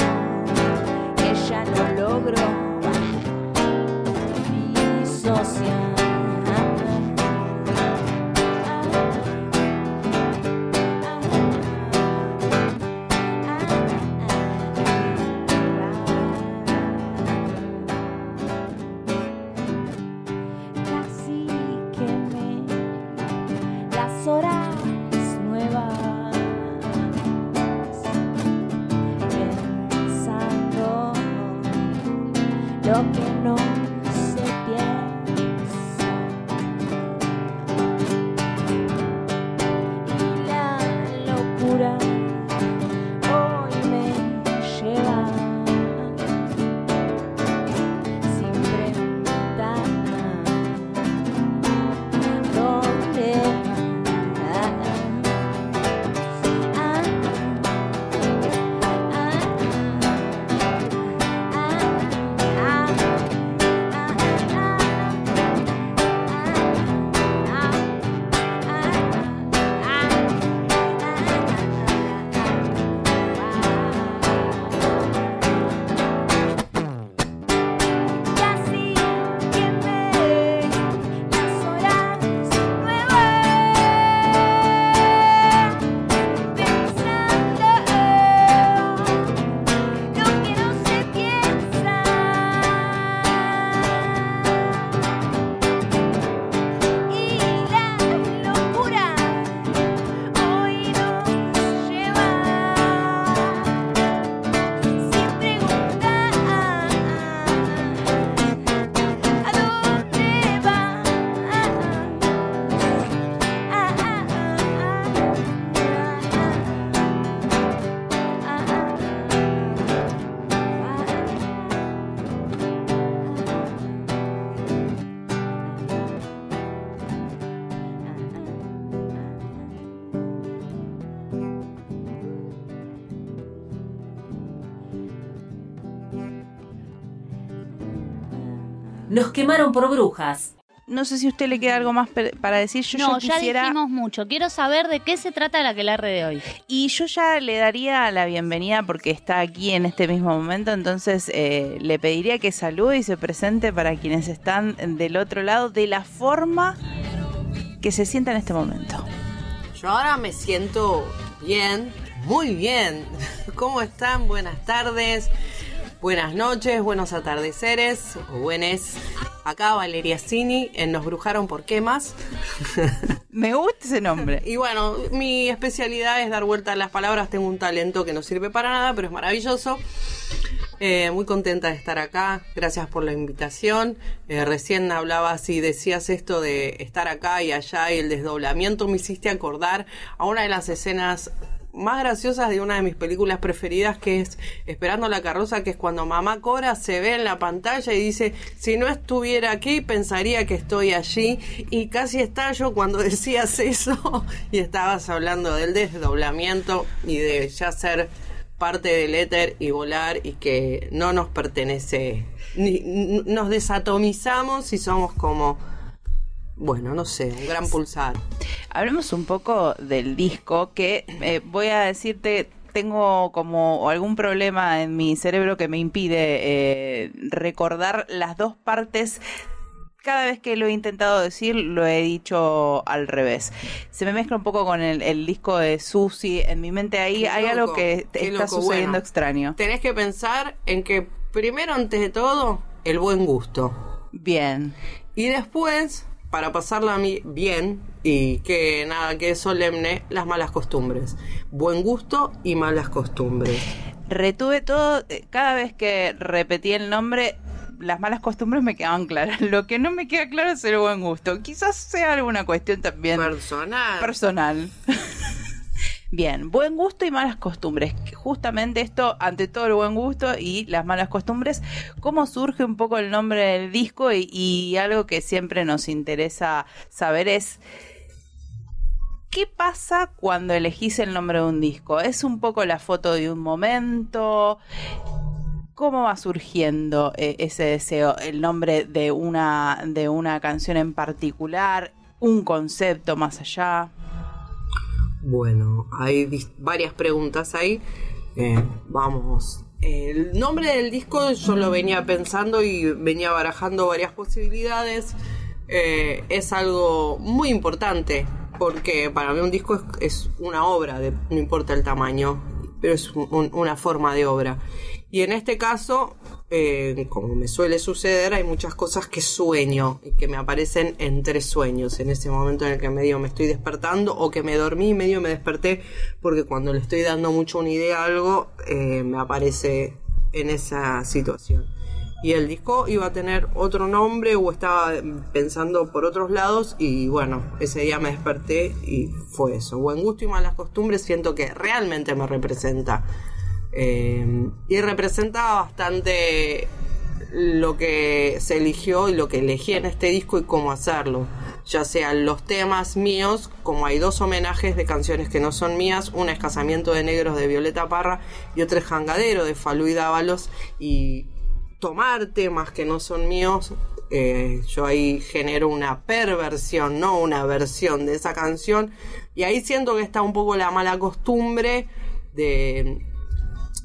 Nos quemaron por brujas. No sé si a usted le queda algo más para decir. Yo no, ya ya quisiera. dijimos mucho. Quiero saber de qué se trata la que la de hoy. Y yo ya le daría la bienvenida porque está aquí en este mismo momento, entonces eh, le pediría que salude y se presente para quienes están del otro lado de la forma que se sienta en este momento. Yo ahora me siento bien, muy bien. ¿Cómo están? Buenas tardes, buenas noches, buenos atardeceres o buenas. Acá Valeria Cini en Nos Brujaron por Quemas. Me gusta ese nombre. Y bueno, mi especialidad es dar vuelta a las palabras. Tengo un talento que no sirve para nada, pero es maravilloso. Eh, muy contenta de estar acá. Gracias por la invitación. Eh, recién hablabas y decías esto de estar acá y allá y el desdoblamiento. Me hiciste acordar a una de las escenas más graciosas de una de mis películas preferidas que es Esperando la carroza, que es cuando mamá Cora se ve en la pantalla y dice, si no estuviera aquí pensaría que estoy allí y casi estallo cuando decías eso y estabas hablando del desdoblamiento y de ya ser parte del éter y volar y que no nos pertenece, ni, nos desatomizamos y somos como, bueno, no sé, un gran pulsar. Hablemos un poco del disco, que eh, voy a decirte, tengo como algún problema en mi cerebro que me impide eh, recordar las dos partes. Cada vez que lo he intentado decir, lo he dicho al revés. Se me mezcla un poco con el, el disco de Susi. En mi mente ahí Qué hay algo que está loco. sucediendo Bueno, extraño. Tenés que pensar en que primero, antes de todo, el buen gusto. Bien. Y después, para pasarla a mí bien y que nada que solemne, las malas costumbres. Buen gusto y malas costumbres. Retuve todo, eh, cada vez que repetí el nombre, las malas costumbres me quedaban claras. Lo que no me queda claro es el buen gusto. Quizás sea alguna cuestión también personal. Personal. Bien, buen gusto y malas costumbres. Justamente esto, ante todo el buen gusto y las malas costumbres, ¿cómo surge un poco el nombre del disco? Y, algo que siempre nos interesa saber es, ¿Qué pasa cuando elegís el nombre de un disco? ¿Es un poco la foto de un momento? ¿Cómo va surgiendo eh, ese deseo? ¿El nombre de una, de una canción en particular? ¿Un concepto más allá? Bueno, hay varias preguntas ahí. Eh, vamos. El nombre del disco yo lo venía pensando y venía barajando varias posibilidades. Eh, es algo muy importante porque para mí un disco es, una obra, no importa el tamaño, pero es un- un- una forma de obra. Y en este caso, eh, como me suele suceder, hay muchas cosas que sueño y que me aparecen entre sueños, en ese momento en el que medio me estoy despertando o que me dormí y medio me desperté, porque cuando le estoy dando mucho una idea a algo, eh, me aparece en esa situación. Y el disco iba a tener otro nombre o estaba pensando por otros lados y bueno, ese día me desperté y fue eso. Buen gusto y malas costumbres siento que realmente me representa. Eh, y representa bastante lo que se eligió y lo que elegí en este disco y cómo hacerlo. Ya sean los temas míos, como hay dos homenajes de canciones que no son mías, una es Casamiento de Negros de Violeta Parra y otra es Jangadero de Falú y Dávalos. Y tomar temas que no son míos, eh, yo ahí genero una perversión, no una versión de esa canción. Y ahí siento que está un poco la mala costumbre de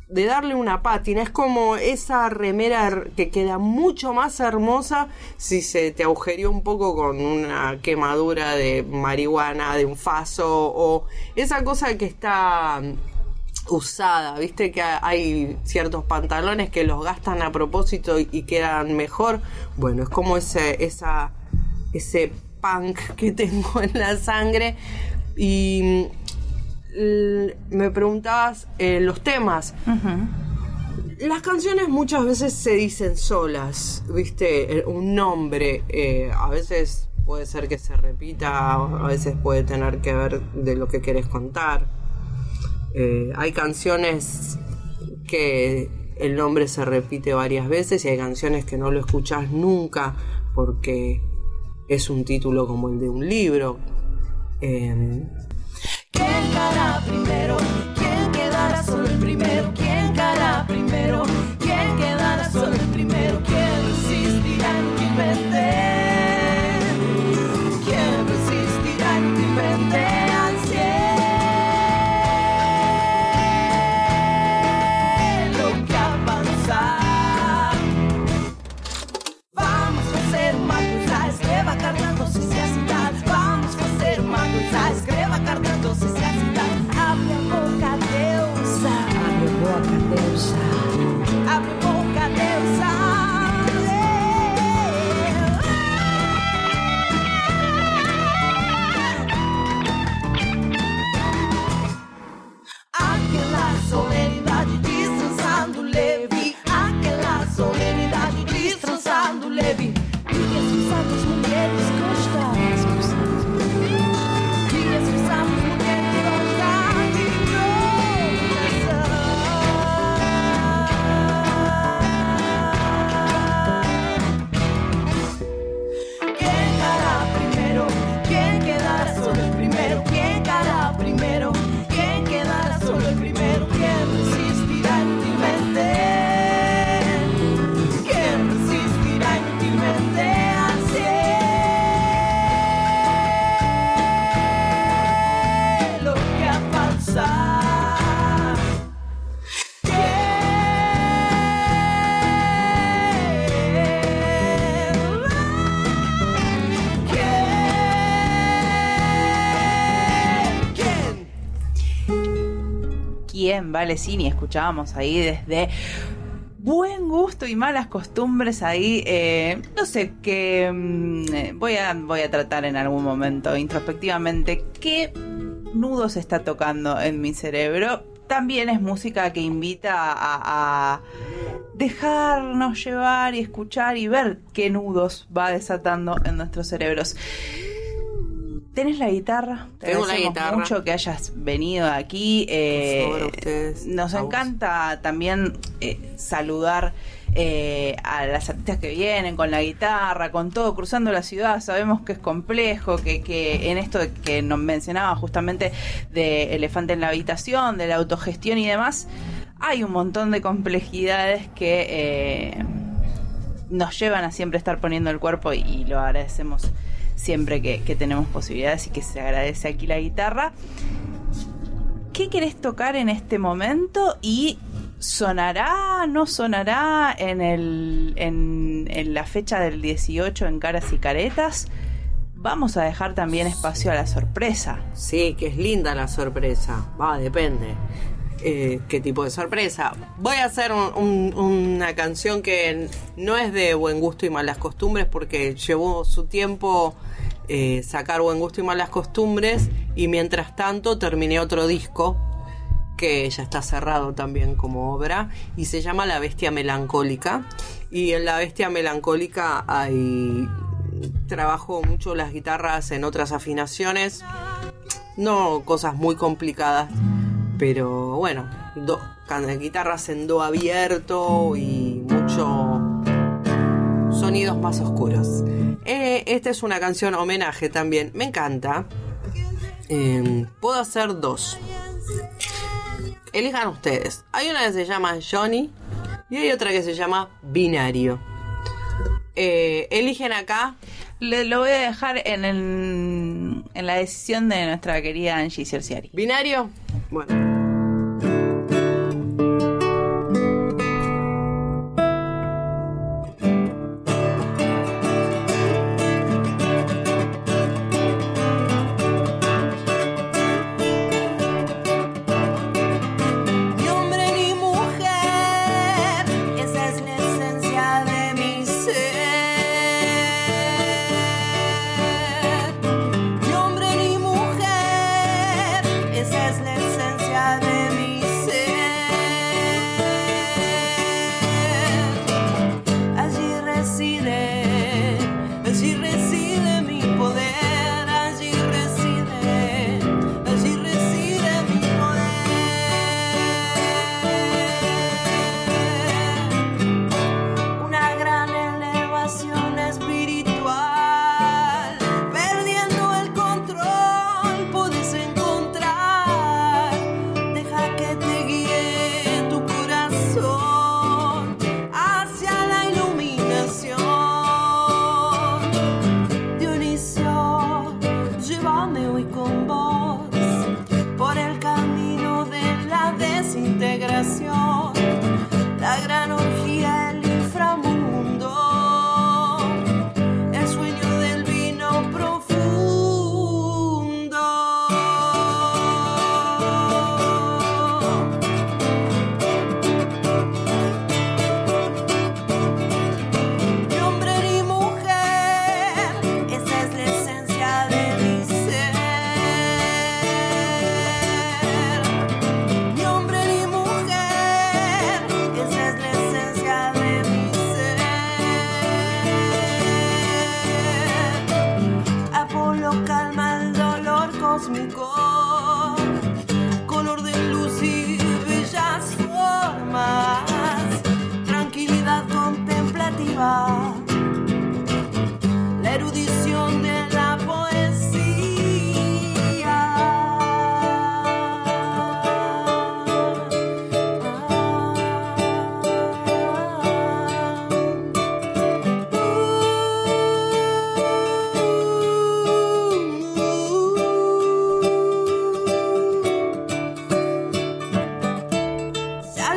de darle una pátina. Es como esa remera que queda mucho más hermosa si se te agujereó un poco con una quemadura de marihuana, de un faso, o esa cosa que está mm, usada, viste que ha- hay ciertos pantalones que los gastan a propósito y, quedan mejor. Bueno, es como ese, esa, ese punk que tengo en la sangre. Y mm, me preguntabas eh, los temas. Las canciones muchas veces se dicen solas, ¿viste? Eh, Un nombre, eh, a veces puede ser que se repita, a veces puede tener que ver de lo que quieres contar. Eh, hay canciones que el nombre se repite varias veces y hay canciones que no lo escuchas nunca porque es un título como el de un libro. Eh, ¿Quién cara primero? ¿Quién quedará solo el primero? ¿Quién cara primero? ¿Quién quedará solo el primero? Valecini. Escuchábamos ahí desde buen gusto y malas costumbres ahí. eh, no sé, que mm, eh, voy, a, voy a tratar en algún momento introspectivamente qué nudo se está tocando en mi cerebro. También es música que invita a dejarnos llevar y escuchar y ver qué nudos va desatando en nuestros cerebros. ¿Tenés la guitarra? Te Tengo la guitarra. mucho que hayas venido aquí. eh, favor, ustedes. nos encanta también eh, saludar eh, a las artistas que vienen con la guitarra, con todo, cruzando la ciudad. Sabemos que es complejo, que, que en esto que nos mencionaba justamente de elefante en la habitación, de la autogestión y demás, hay un montón de complejidades que eh, nos llevan a siempre estar poniendo el cuerpo y, y lo agradecemos siempre que, que tenemos posibilidades y que se agradece aquí la guitarra. ¿Qué querés tocar en este momento? Y sonará, no sonará en, el, en, la fecha del 18 en Caras y Caretas. Vamos a dejar también espacio a la sorpresa. Sí, que es linda la sorpresa. Va, depende. Eh, ¿Qué tipo de sorpresa? Voy a hacer un- un- una canción que no es de buen gusto y malas costumbres porque llevó su tiempo eh, sacar buen gusto y malas costumbres y mientras tanto terminé otro disco que ya está cerrado también como obra y se llama La Bestia Melancólica. Y en La Bestia Melancólica hay trabajo mucho las guitarras en otras afinaciones no cosas muy complicadas pero bueno do- guitarras en do abierto y mucho sonidos más oscuros. Eh, esta es una canción homenaje también. Me encanta. Eh, puedo hacer dos. Elijan ustedes. Hay una que se llama Johnny y hay otra que se llama Binario. Eh, eligen acá. Le, lo voy a dejar en, el- en la decisión de nuestra querida Angie Cerciari. ¿Binario? Bueno.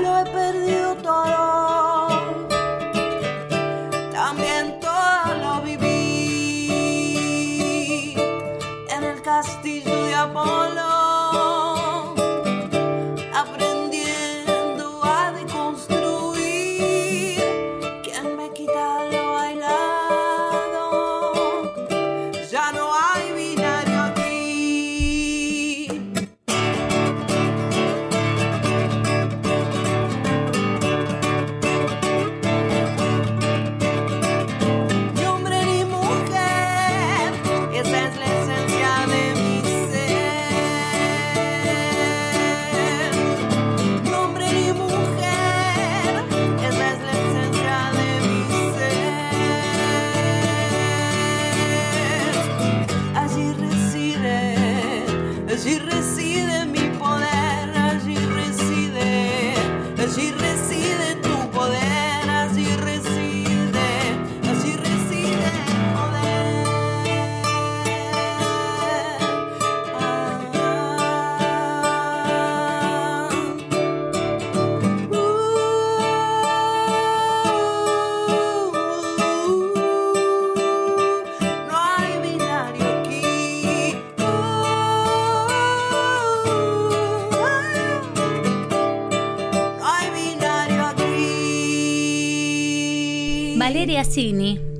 lo he perdido todo.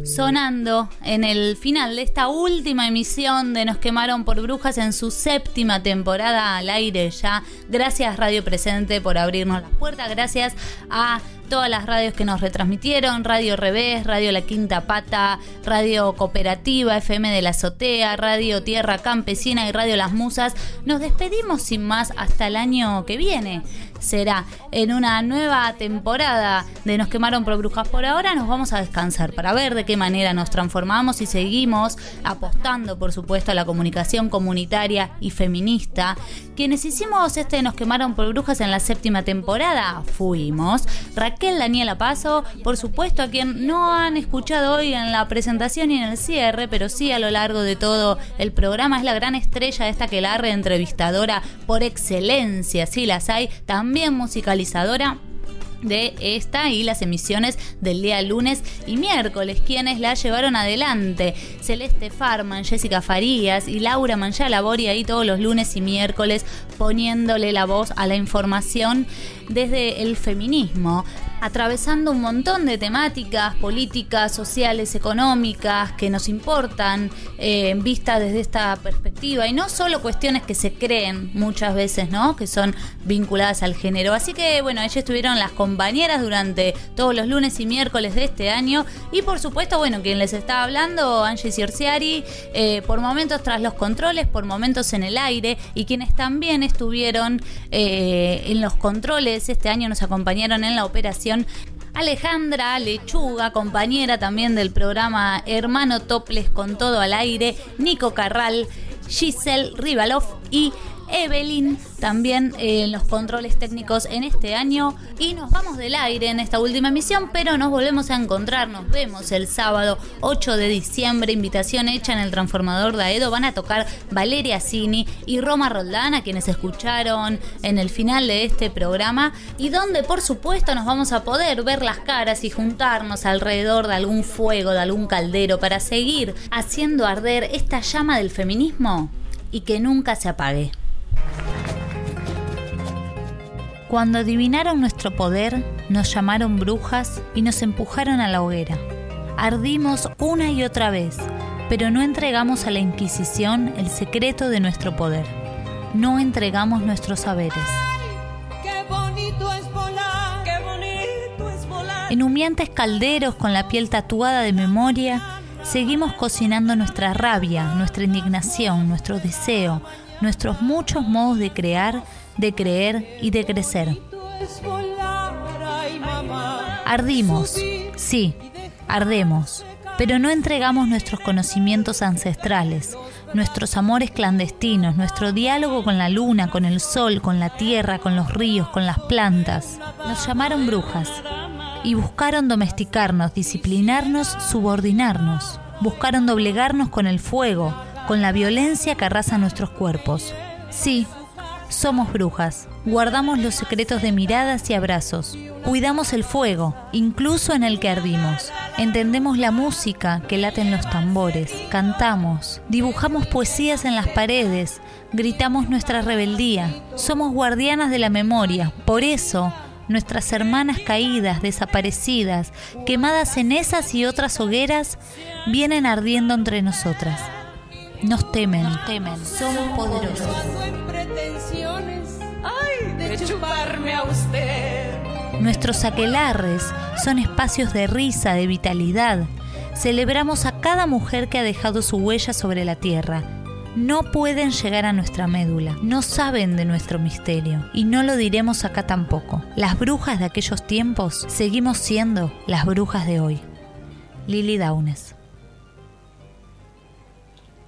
Sonando en el final de esta última emisión de Nos quemaron por brujas en su séptima temporada al aire ya. Gracias Radio Presente por abrirnos las puertas, gracias a todas las radios que nos retransmitieron, Radio Revés, Radio La Quinta Pata, Radio Cooperativa, FM de la Azotea, Radio Tierra Campesina y Radio Las Musas. Nos despedimos sin más hasta el año que viene. Será en una nueva temporada de Nos quemaron por brujas. Por ahora nos vamos a descansar para ver de qué manera nos transformamos y seguimos apostando, por supuesto, a la comunicación comunitaria y feminista. Quienes hicimos este Nos quemaron por brujas en la séptima temporada fuimos Raquel Daniela Paso, por supuesto, a quien no han escuchado hoy en la presentación y en el cierre, pero sí a lo largo de todo el programa. Es la gran estrella de esta que la entrevistadora por excelencia, sí las hay, también musicalizadora de esta y las emisiones del día lunes y miércoles, quienes la llevaron adelante. Celeste Farman, Jessica Farías y Laura Mancha Labori ahí todos los lunes y miércoles poniéndole la voz a la información desde el feminismo, atravesando un montón de temáticas políticas, sociales, económicas que nos importan eh, vistas desde esta perspectiva y no solo cuestiones que se creen muchas veces, ¿no? Que son vinculadas al género. Así que bueno, ellas estuvieron las compañeras durante todos los lunes y miércoles de este año y por supuesto, bueno, quien les está hablando, Angie Ciorciari, eh, por momentos tras los controles, por momentos en el aire y quienes también estuvieron eh, en los controles este año nos acompañaron en la operación Alejandra Lechuga, compañera también del programa Hermano Toples con todo al aire, Nico Carral, Giselle Rivalov y Evelyn también eh, en los controles técnicos en este año. Y nos vamos del aire en esta última emisión, pero nos volvemos a encontrar, nos vemos el sábado 8 de diciembre, invitación hecha en el transformador de Aedo, van a tocar Valeria Cini y Roma Roldán, a quienes escucharon en el final de este programa y donde por supuesto nos vamos a poder ver las caras y juntarnos alrededor de algún fuego, de algún caldero para seguir haciendo arder esta llama del feminismo y que nunca se apague. Cuando adivinaron nuestro poder, nos llamaron brujas y nos empujaron a la hoguera. Ardimos una y otra vez, pero no entregamos a la Inquisición el secreto de nuestro poder. No entregamos nuestros saberes. En humeantes calderos con la piel tatuada de memoria, seguimos cocinando nuestra rabia, nuestra indignación, nuestro deseo, nuestros muchos modos de crear, de creer y de crecer. Ardimos, sí, ardemos, pero no entregamos nuestros conocimientos ancestrales, nuestros amores clandestinos, nuestro diálogo con la luna, con el sol, con la tierra, con los ríos, con las plantas. Nos llamaron brujas y buscaron domesticarnos, disciplinarnos, subordinarnos. Buscaron doblegarnos con el fuego, con la violencia que arrasa nuestros cuerpos. Sí, somos brujas. Guardamos los secretos de miradas y abrazos. Cuidamos el fuego, incluso en el que ardimos. Entendemos la música que late en los tambores. Cantamos. Dibujamos poesías en las paredes. Gritamos nuestra rebeldía. Somos guardianas de la memoria. Por eso, nuestras hermanas caídas, desaparecidas, quemadas en esas y otras hogueras, vienen ardiendo entre nosotras. Nos temen, nos temen, somos poderosos. en pretensiones, ay, de chuparme a usted. Nuestros aquelarres son espacios de risa, de vitalidad. Celebramos a cada mujer que ha dejado su huella sobre la tierra. No pueden llegar a nuestra médula, no saben de nuestro misterio y no lo diremos acá tampoco. Las brujas de aquellos tiempos seguimos siendo las brujas de hoy. Lily Downes.